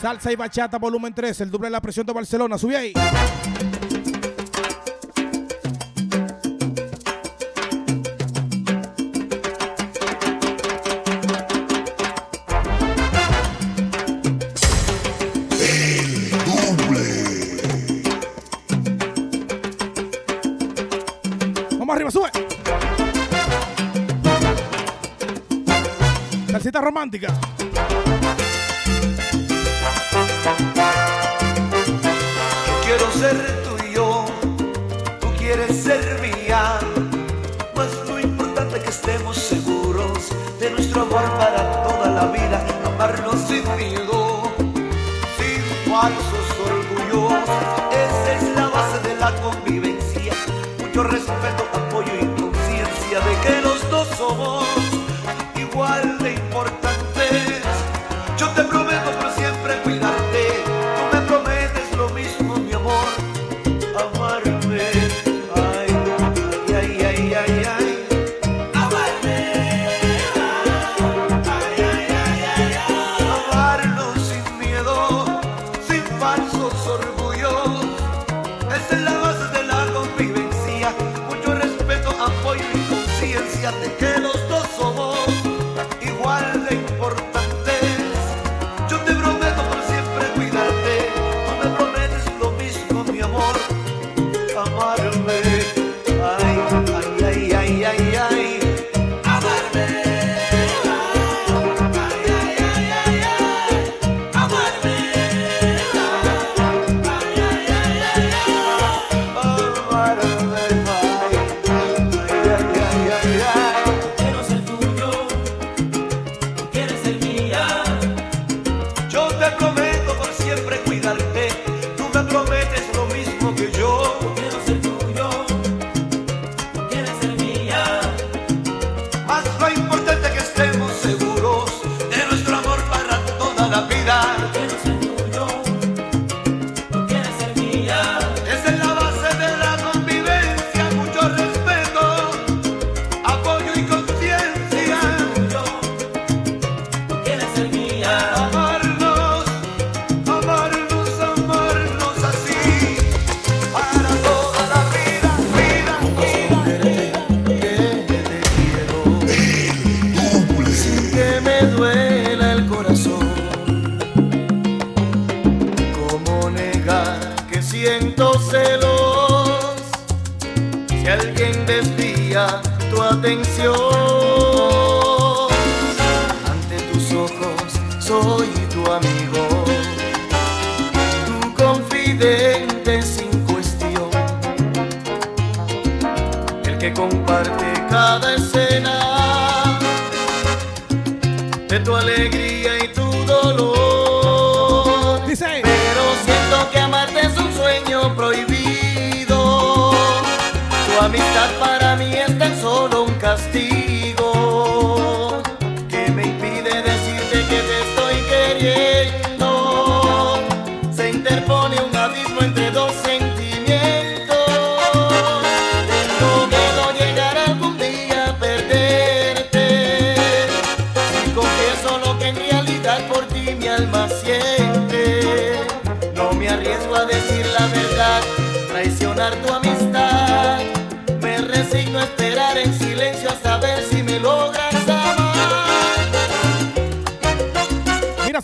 Salsa y bachata, volumen 3, el doble de la presión de Barcelona. sube ahí. romántica.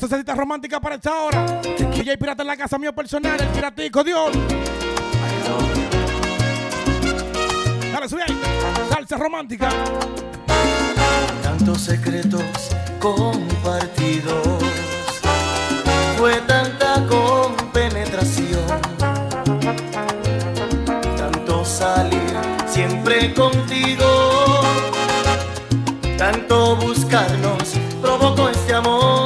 una romántica para esta hora. DJ Pirata en la casa mío personal, el piratico, Dios. Dale, sube ahí. Salsa romántica. Tantos secretos compartidos. Fue tanta compenetración. Tanto salir siempre contigo. Tanto buscarnos provocó este amor.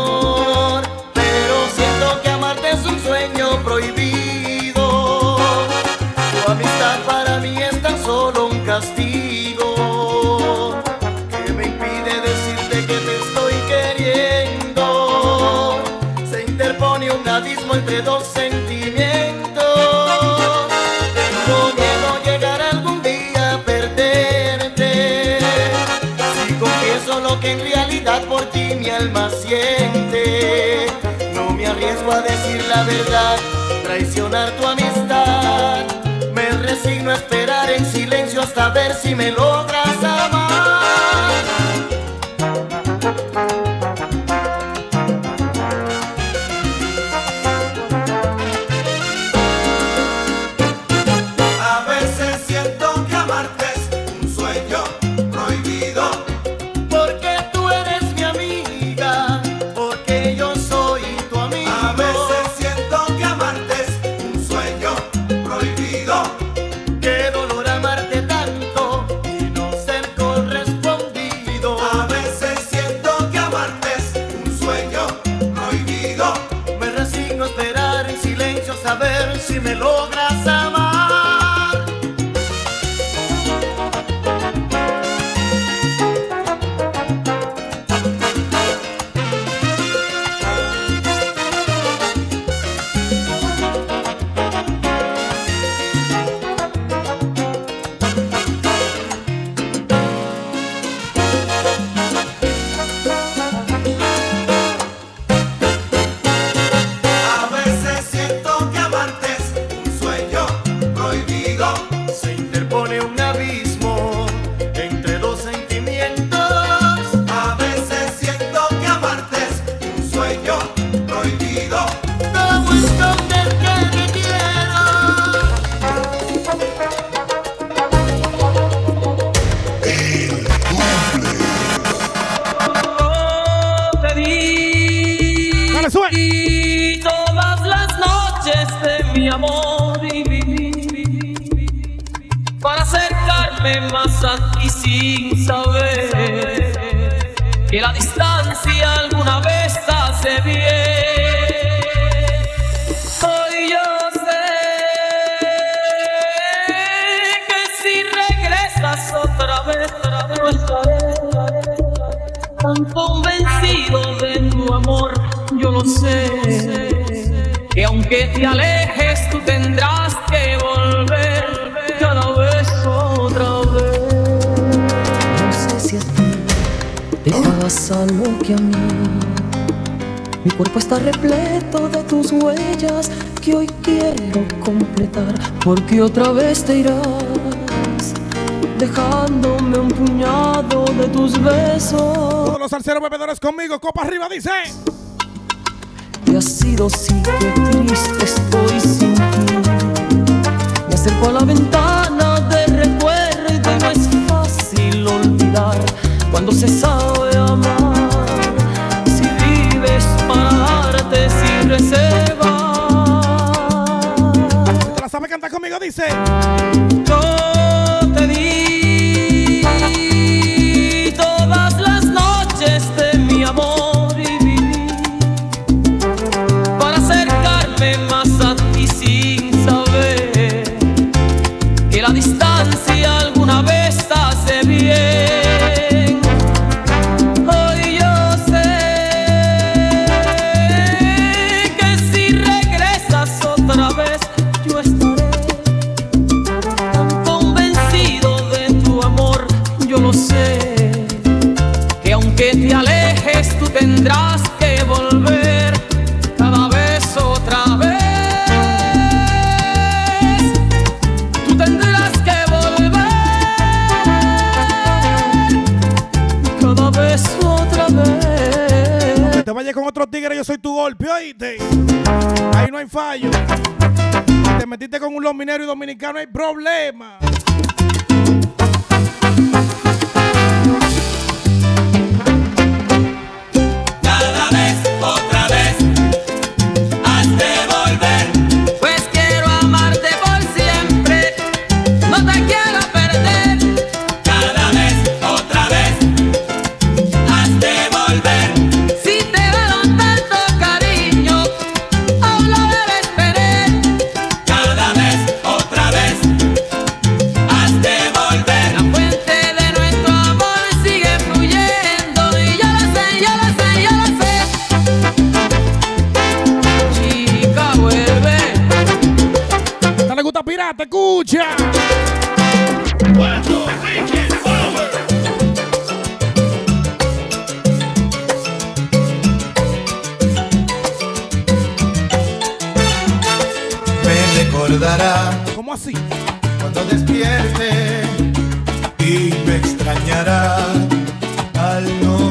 alma siente. No me arriesgo a decir la verdad, traicionar tu amistad. Me resigno a esperar en silencio hasta ver si me logras amar. conmigo, copa arriba, dice. Te has sido siempre triste, estoy sin ti. Me acerco a la ventana mexicano hay problema. Me recordará. ¿Cómo así? Cuando despierte y me extrañará al no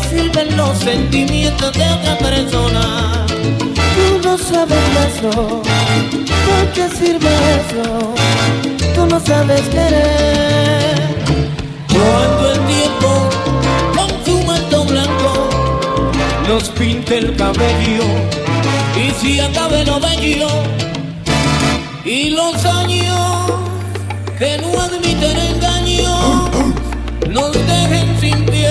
sirven los sentimientos de otra persona. Tú no sabes eso, no te sirve eso, tú no sabes querer. Cuando el tiempo con su manto blanco nos pinta el cabello y si acabe lo bello y los años que no admiten engaño nos dejen sin pie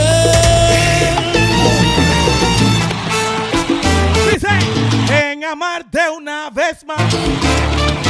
vest, man.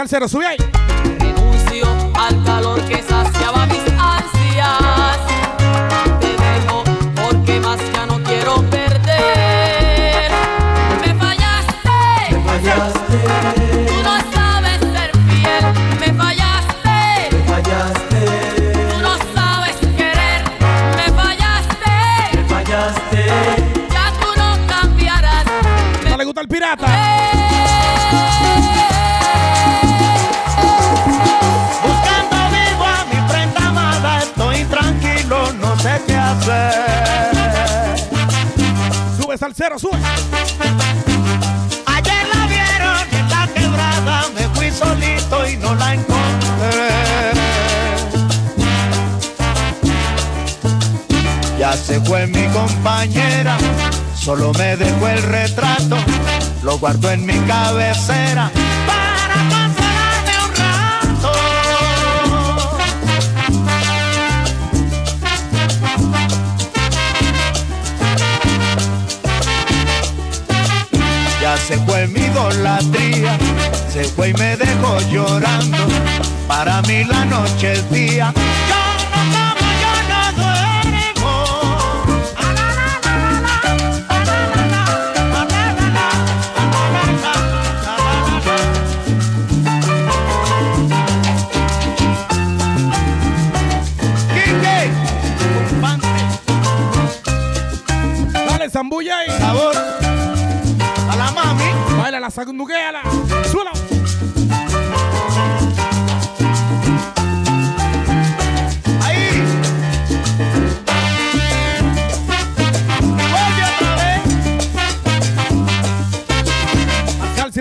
al cero, sube ahí. salsero, sube. Ayer la vieron en la quebrada, me fui solito y no la encontré. Ya se fue mi compañera, solo me dejó el retrato, lo guardo en mi cabecera Se fue y me dejó llorando. Para mí la noche es día. sanduqueala, sanduqueala. Suelo. Ahí.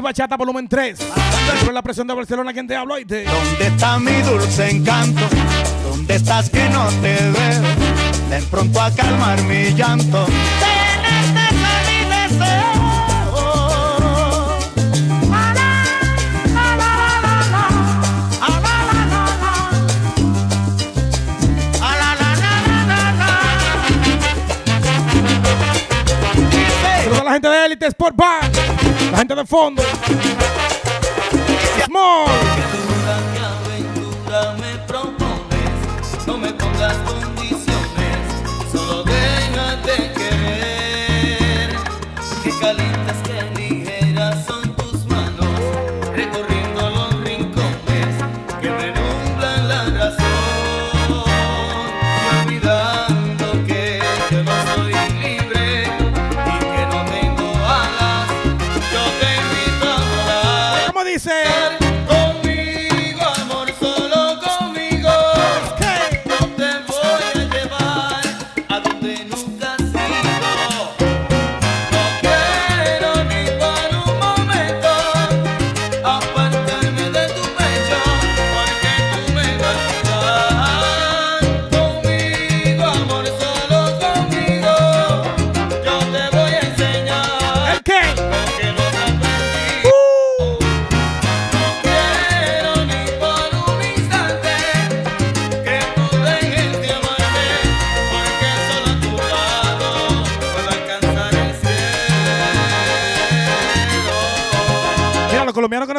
Bachata, volumen 3. Con la presión de Barcelona, ¿quién te habló? Te... ¿Dónde está mi dulce encanto? ¿Dónde estás que no te veo? Ven pronto a calmar mi llanto. gente de Elite Sport Bar, la gente de fondo. Small.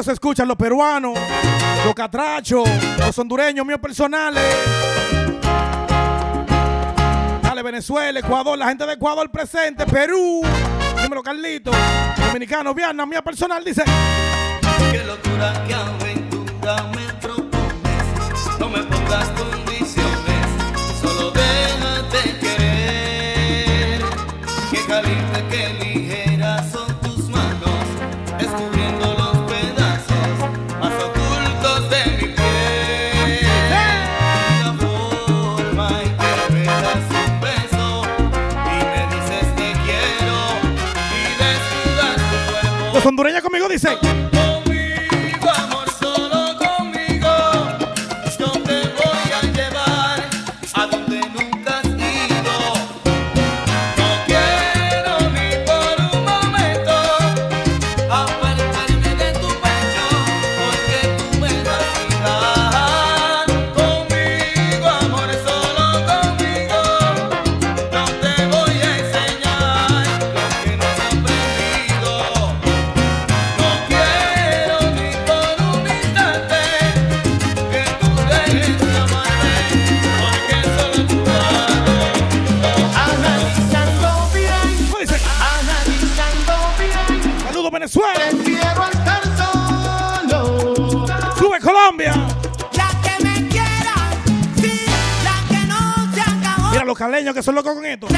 nos escuchan los peruanos, los catrachos, los hondureños míos personales. Dale, Venezuela, Ecuador, la gente de Ecuador presente, Perú, número Carlito, dominicano, Viana, mía personal, dice. Hondureña conmigo dice. jaleños que son locos con esto.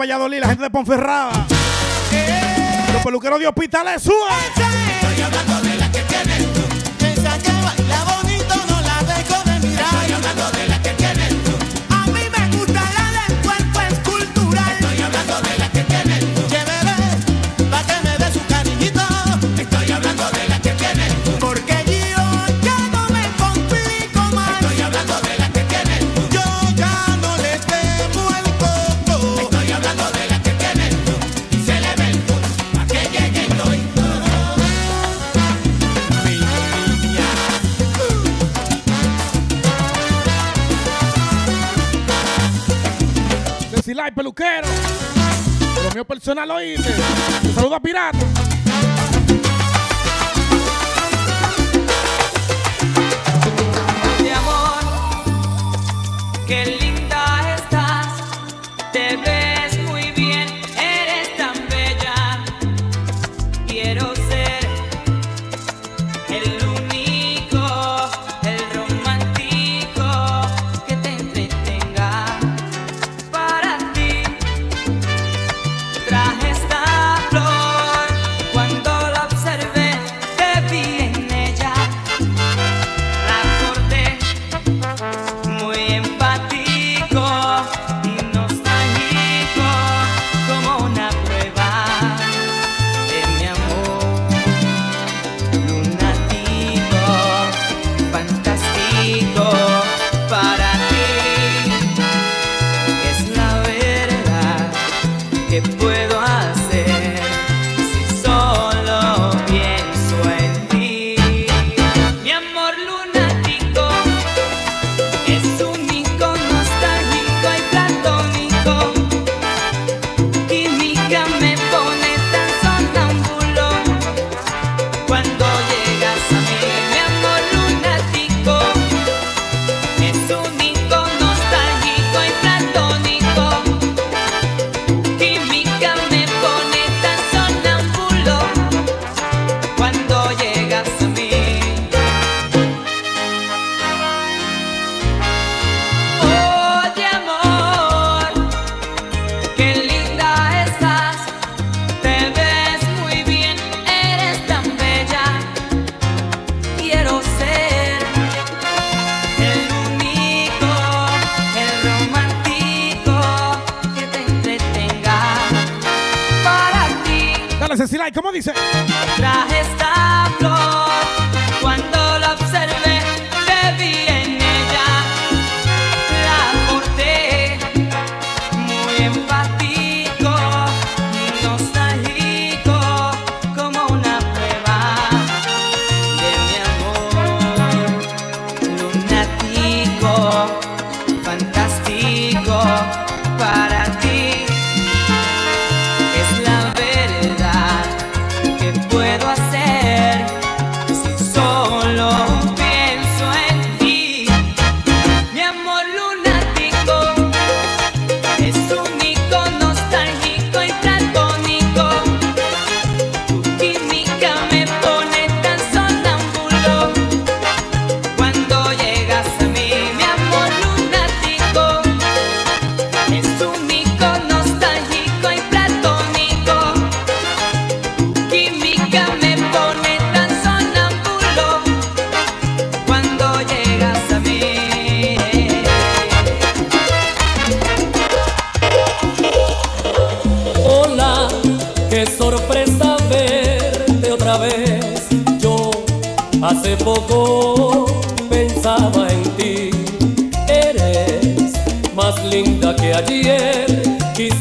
Valladolid, la gente de Ponferrada. Los peluqueros de hospitales, suban. Silay Peluquero. Lo mío personal, oíste. Saludos a Pirata. De amor, que ¿cómo dice?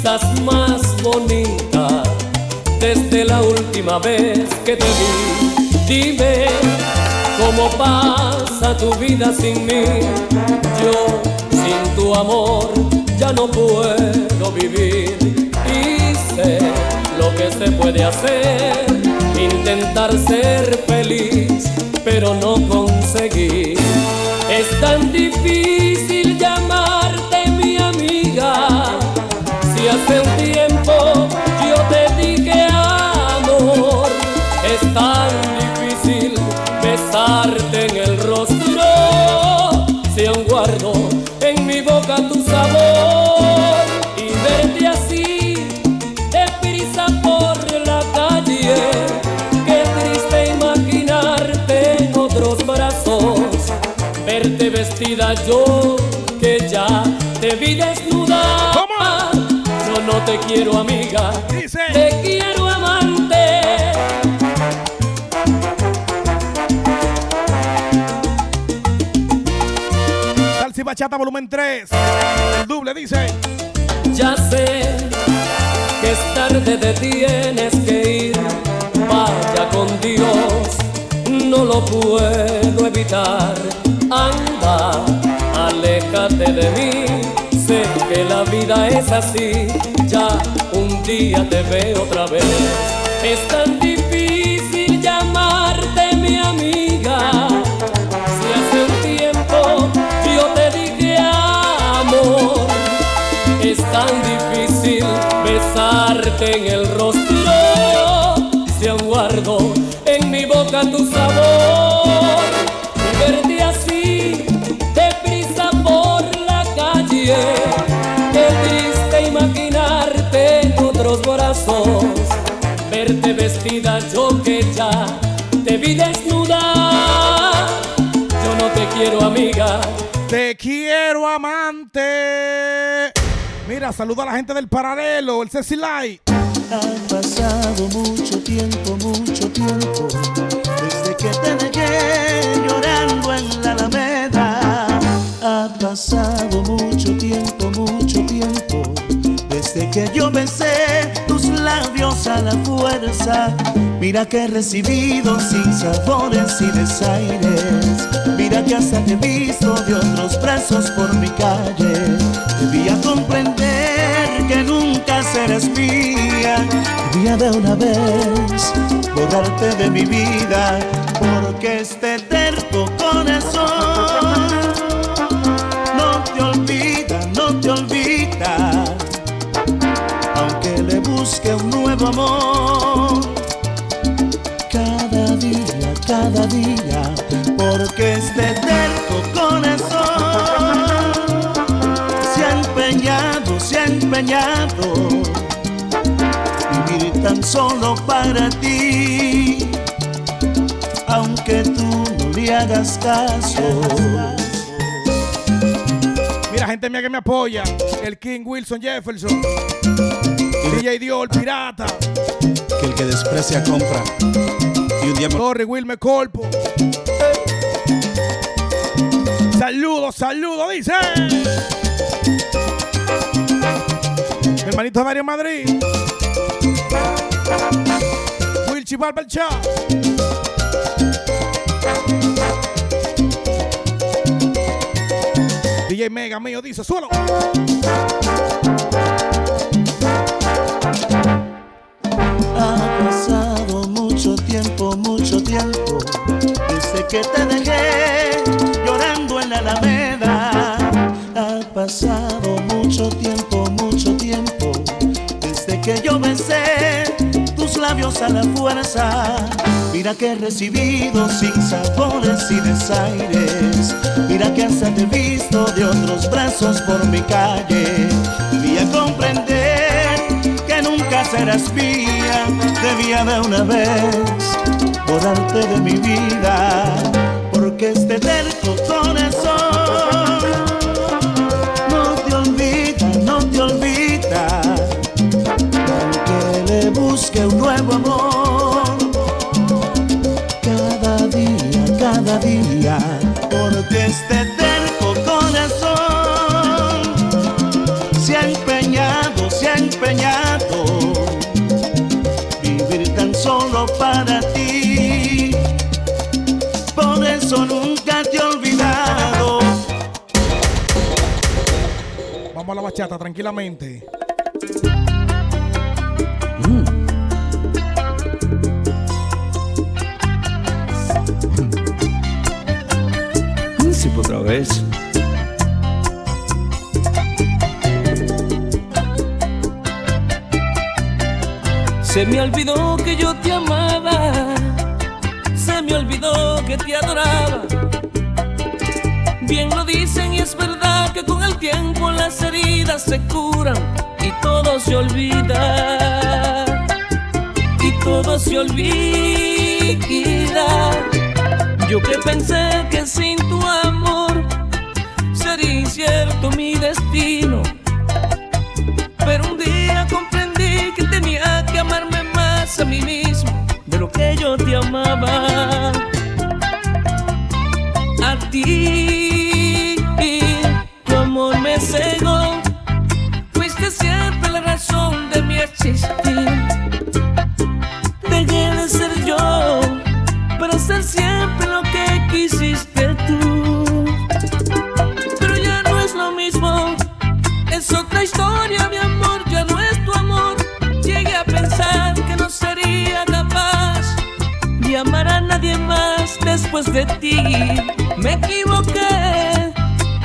Quizás más bonita desde la última vez que te vi. Dime cómo pasa tu vida sin mí. Yo sin tu amor ya no puedo vivir y lo que se puede hacer, intentar ser feliz, pero no conseguir. Es tan difícil yo que ya te vi desnuda. ¿Cómo? Yo no te quiero amiga, Dice. te quiero amante. Salsa y bachata volumen 3. El doble dice. Ya sé que es tarde, te tienes que ir. Vaya con Dios, no lo puedo evitar. Anda, aléjate de mí. Sé que la vida es así. Ya un día te veo otra vez. Es tan difícil llamarte mi amiga. Si hace un tiempo yo te dije amor. Es tan difícil besarte en el amiga Te quiero amante. Mira, saluda a la gente del paralelo, el Cecilay. Ha pasado mucho tiempo, mucho tiempo Desde que te dejé llorando en la alameda Ha pasado mucho tiempo, mucho tiempo Desde que yo besé tus labios a la Mira que he recibido sin sabores y desaires. Mira que hasta te he visto de otros brazos por mi calle. Debía comprender que nunca serás mía. Debía de una vez borrarte de mi vida Porque este terco solo para ti, aunque tú no le hagas caso. Mira, gente mía que me apoya. El King Wilson Jefferson. DJ Dior, pirata. que el que desprecia compra. Y un día me Corre, Wilmer Corpo. Saludos, saludos, dice. Mi hermanito Mario Madrid. Wilchi Barber Shop. DJ Mega mío dice, suelo. Ha pasado mucho tiempo, mucho tiempo desde que te dejé llorando en la alameda. Ha pasado mucho tiempo, mucho tiempo desde que yo besé labios a la fuerza. Mira que he recibido sin sabores y desaires. Mira que hasta te visto de otros brazos por mi calle. Debía comprender que nunca serás mía. Debía de una vez borrarte de mi vida. Porque este terco corazón cada día, cada día, porque este terco corazón se ha empeñado, se ha empeñado vivir tan solo para ti. Por eso nunca te he olvidado. Vamos a la bachata tranquilamente. Otra vez. Se me olvidó que yo te amaba. Se me olvidó que te adoraba. Bien lo dicen y es verdad que con el tiempo las heridas se curan y todo se olvida. Y todo se olvida. Yo que pensé que sin destino. Pero un día comprendí que tenía que amarme más a mí mismo de lo que yo te amaba. A ti, de ti. Me equivoqué,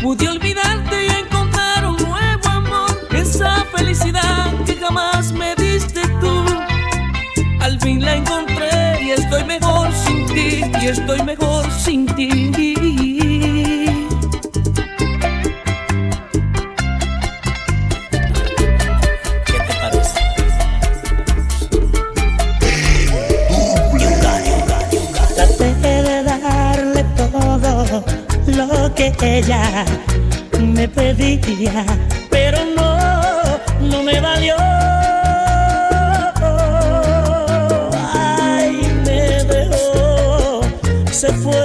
pude olvidarte y encontrar un nuevo amor. Esa felicidad que jamás me diste tú. Al fin la encontré y estoy mejor sin ti, y estoy mejor sin ella me pedía, pero no, no me valió. Ay, me dejó, se fue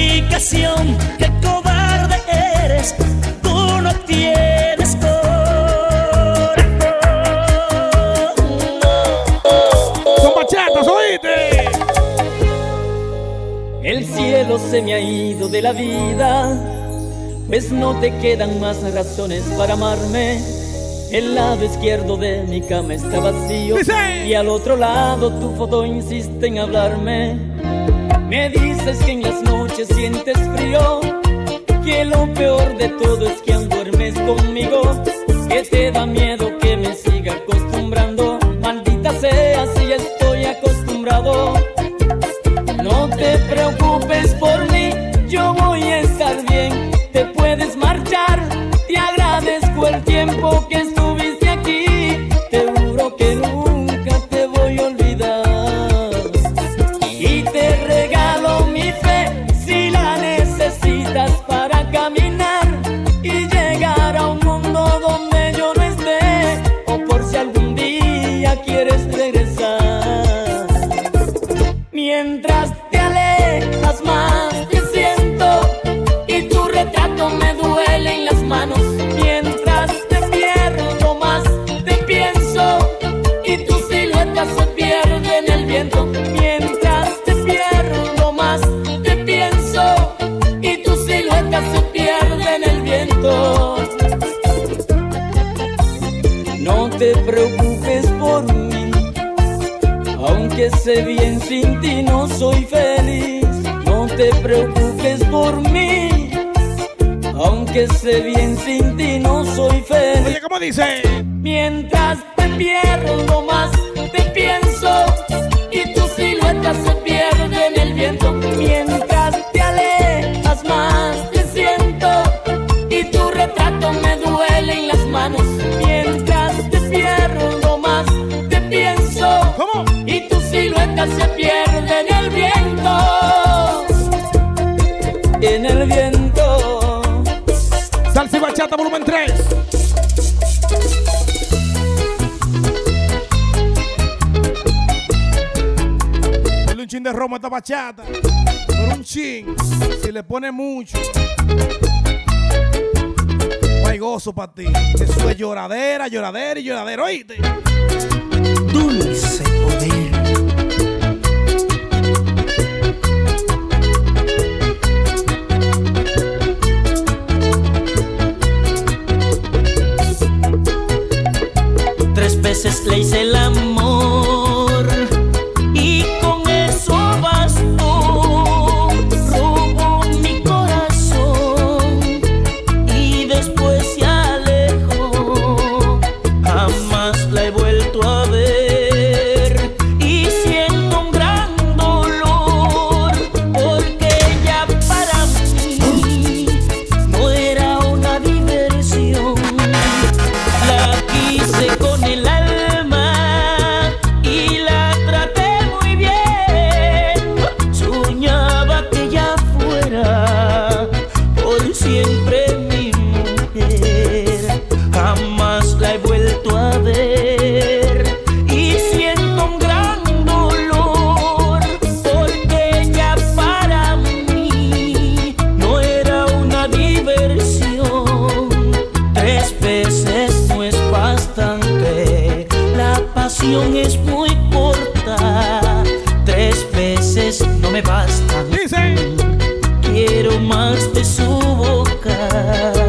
ubicación, qué cobarde eres, tú no tienes corazón. Son bachatas, oíste. El cielo se me ha ido de la vida, pues no te quedan más razones para amarme. El lado izquierdo de mi cama está vacío y al otro lado tu foto insiste en hablarme. Me dices que en las noches sientes frío, que lo peor de todo es que aún duermes conmigo, que te da miedo sé bien sin ti, no soy feliz. No te preocupes por mí, aunque sé bien sin ti, no soy feliz. Oye, ¿cómo dice? Mientras te pierdo más, te pienso y tu silueta se pierde en el viento. Mientras se pierde en el viento. En el viento. Salsa y bachata, volumen 3. Dale un chin de romo a esta bachata. Por un chin, si le pone mucho. No hay gozo para ti. Eso es lloradera, lloradera y lloradera, oíste. Dulce poder. veces le hice el amor. me basta. Dice. Quiero más de su boca.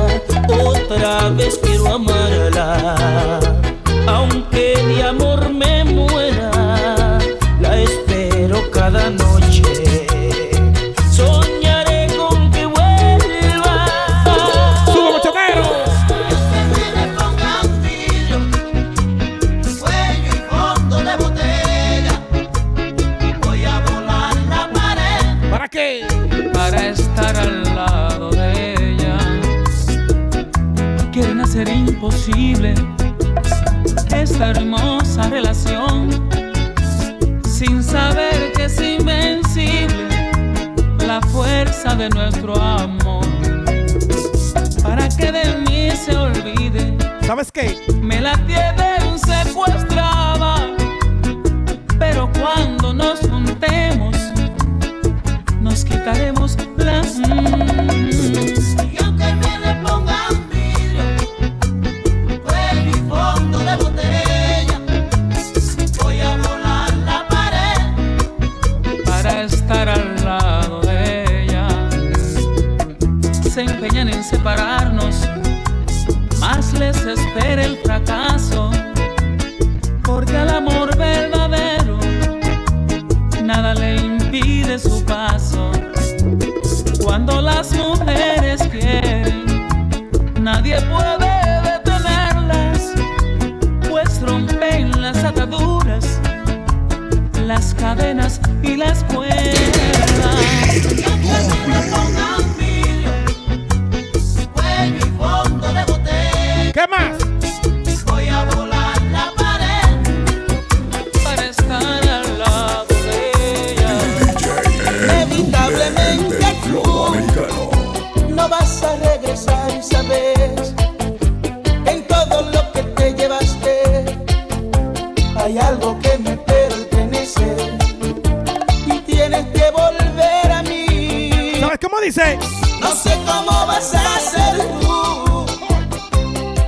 dice? No sé cómo vas a ser tú,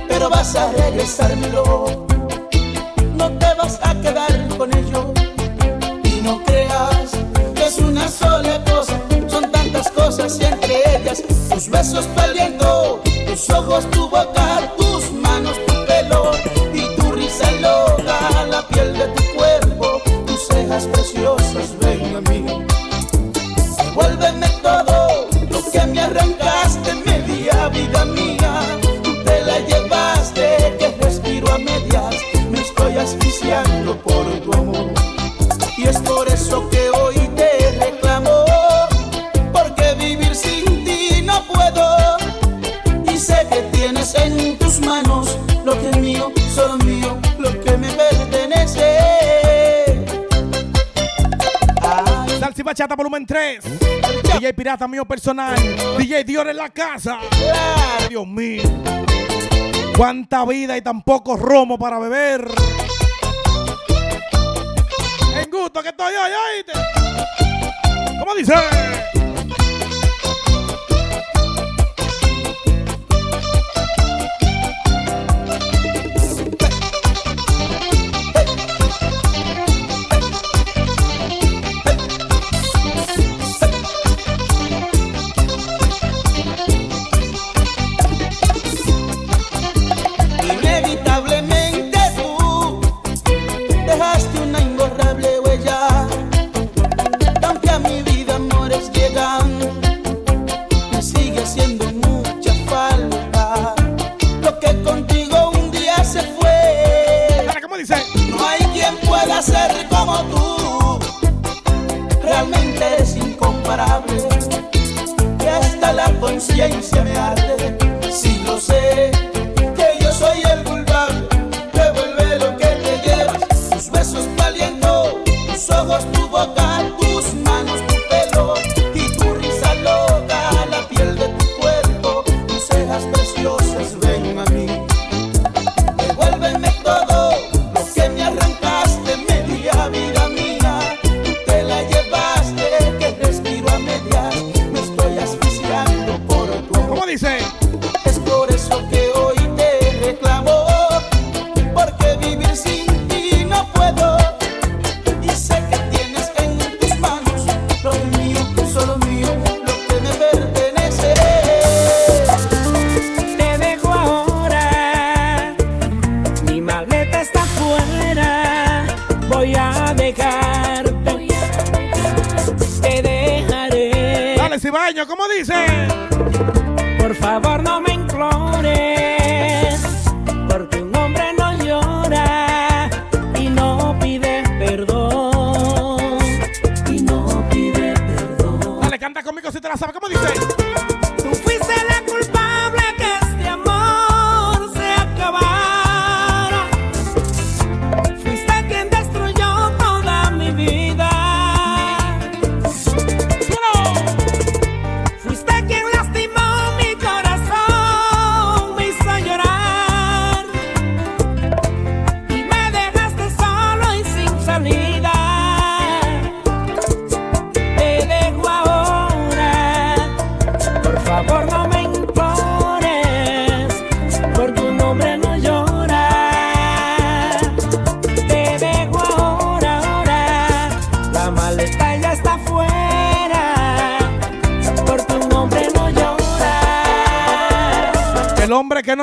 pero vas a regresármelo. No te vas a quedar con ello y no creas que es una sola cosa. Son tantas cosas entre ellas tus besos tu aliento, tus ojos, tu boca, tu DJ Pirata mío personal. DJ Dior en la casa. Dios mío. Cuánta vida y tan poco romo para beber. En gusto que estoy hoy, ¿oíste? ¿Cómo dice?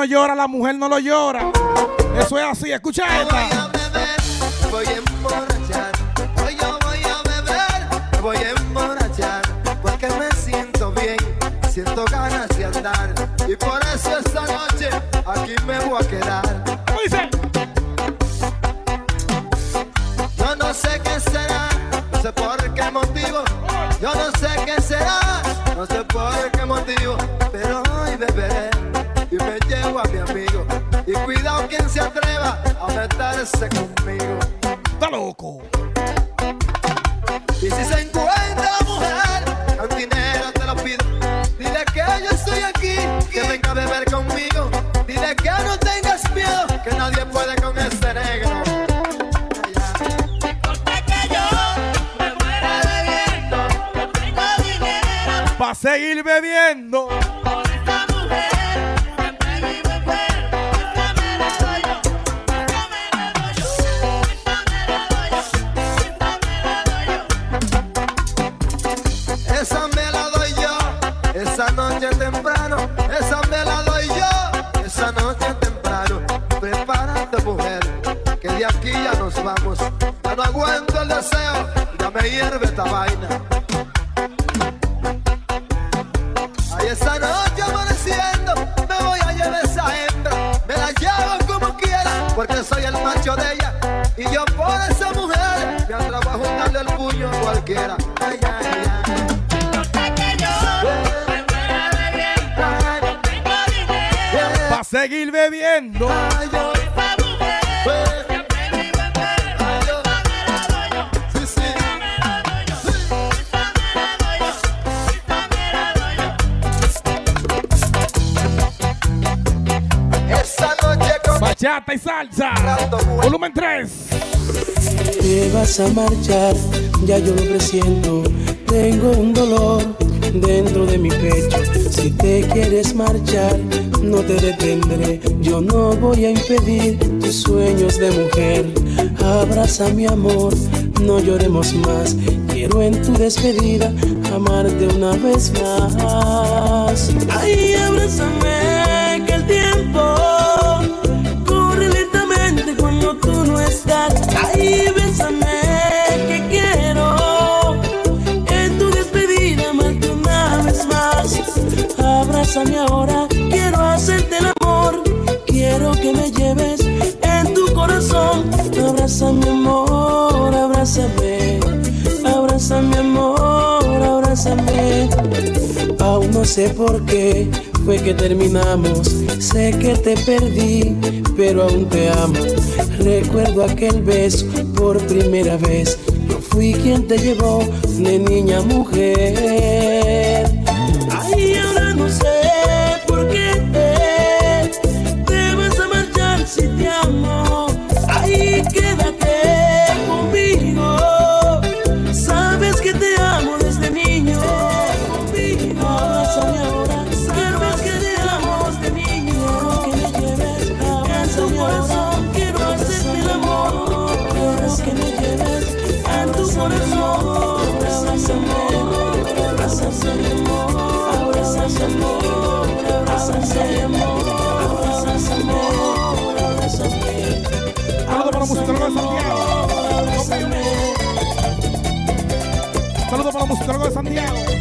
no llora, la mujer no lo llora. Eso es así, escucha me esta. Voy a beber, me voy a emborrachar. Hoy yo voy a beber, me voy a emborrachar. Porque me siento bien, siento ganas de andar. Y por eso esta noche aquí me voy a quedar. Se atreva a meterse conmigo. Está loco. Y si se encuentra mujer, con dinero te lo pido. Dile que yo estoy aquí, que venga a beber conmigo. Dile que no tengas miedo, que nadie puede con este negro. Pa' seguir bebiendo. Puño a cualquiera. Ay, ay, ay. Pa' seguir bebiendo. Esa noche con Bachata y salsa. Volumen 3. Te vas a marchar, ya yo lo presiento. Tengo un dolor dentro de mi pecho. Si te quieres marchar, no te detendré. Yo no voy a impedir tus sueños de mujer. Abraza mi amor, no lloremos más. Quiero en tu despedida amarte una vez más. Ay, abrázame, que el tiempo corre lentamente cuando tú no estás. Ay, bésame, Abrázame ahora, quiero hacerte el amor. Quiero que me lleves en tu corazón. Abrázame, amor, abrázame. Abrázame, amor, abrázame. Aún no sé por qué fue que terminamos. Sé que te perdí, pero aún te amo. Recuerdo aquel beso por primera vez. Yo fui quien te llevó de niña a mujer. Musicólogos de Santiago.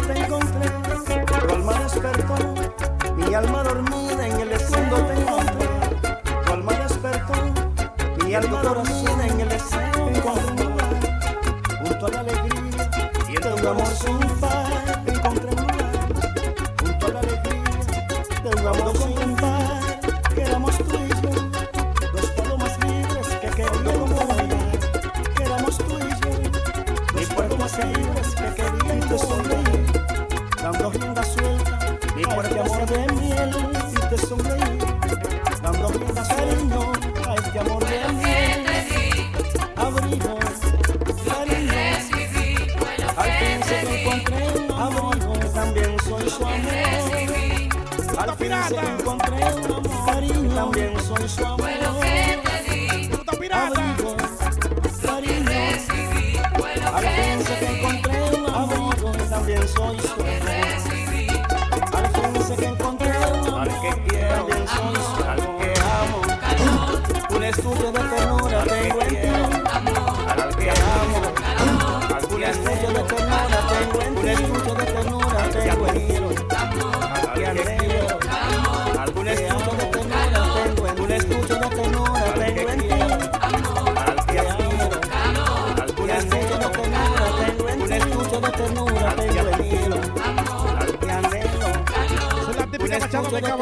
te encontré, tu alma despertó, mi alma dormida en el deseo te encontré, tu alma despertó, mi alma dormida en el deseo junto a la alegría de un amor sin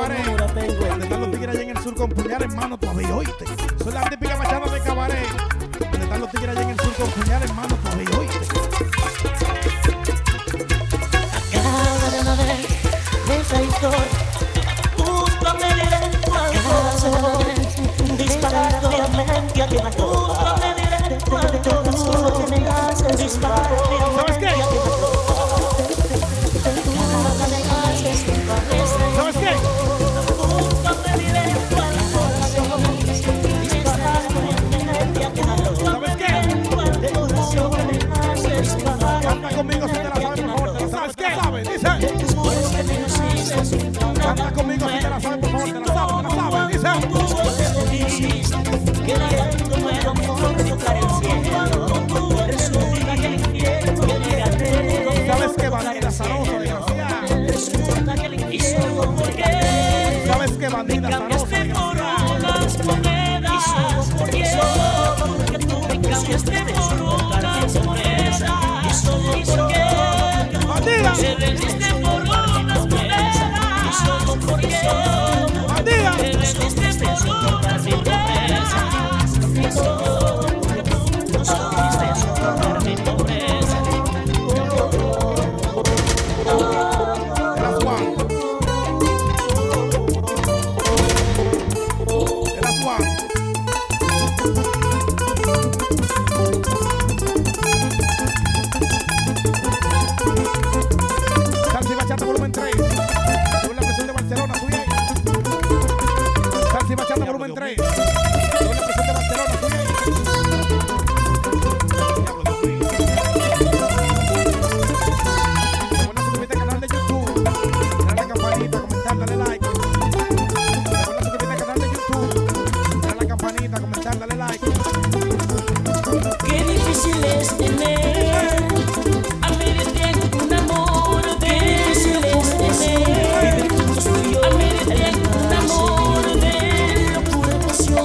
cabaret. Este. Están los tigres allá en el sur con puñales, hermano, todavía oíste. Son las típicas machadas de cabaret. Los tigres allá en el sur con puñales, hermano, todavía oíste. Acaba de esa historia. Disparando mente a Canta conmigo.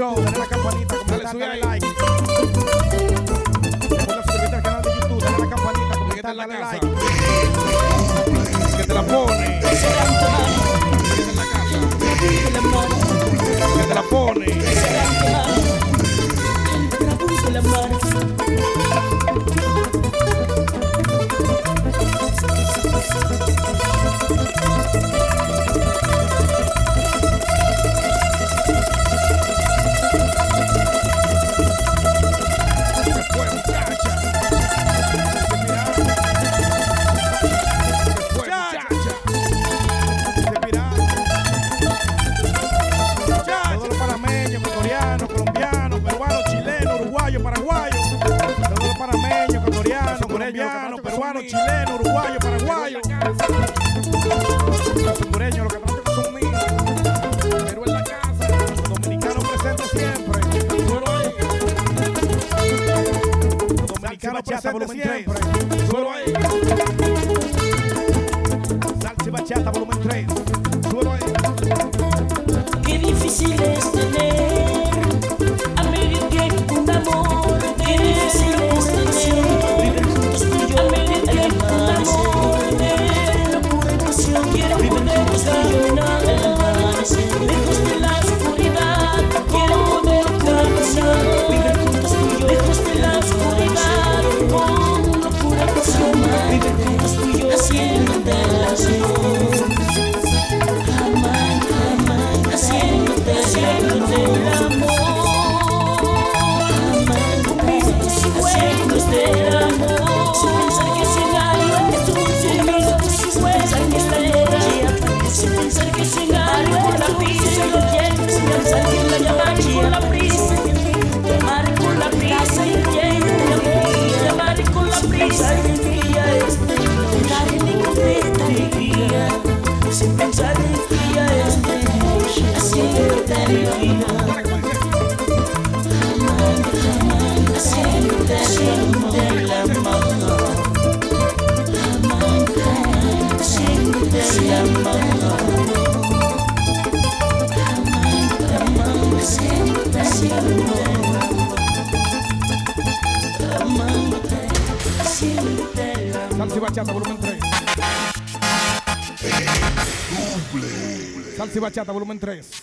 show. Dale la campanita, comenta, dale like. Suscríbete al canal de YouTube, dale la campanita, comenta, dale like. Que te la pone. Que te la pone. chileno, uruguayo, paraguayo. Los hondureños, los católicos son míos. Perú en la casa, dominicano presente siempre. Dominicano presente siempre. Salsa y Bachata, volumen 3. Salsa y Bachata, volumen 3.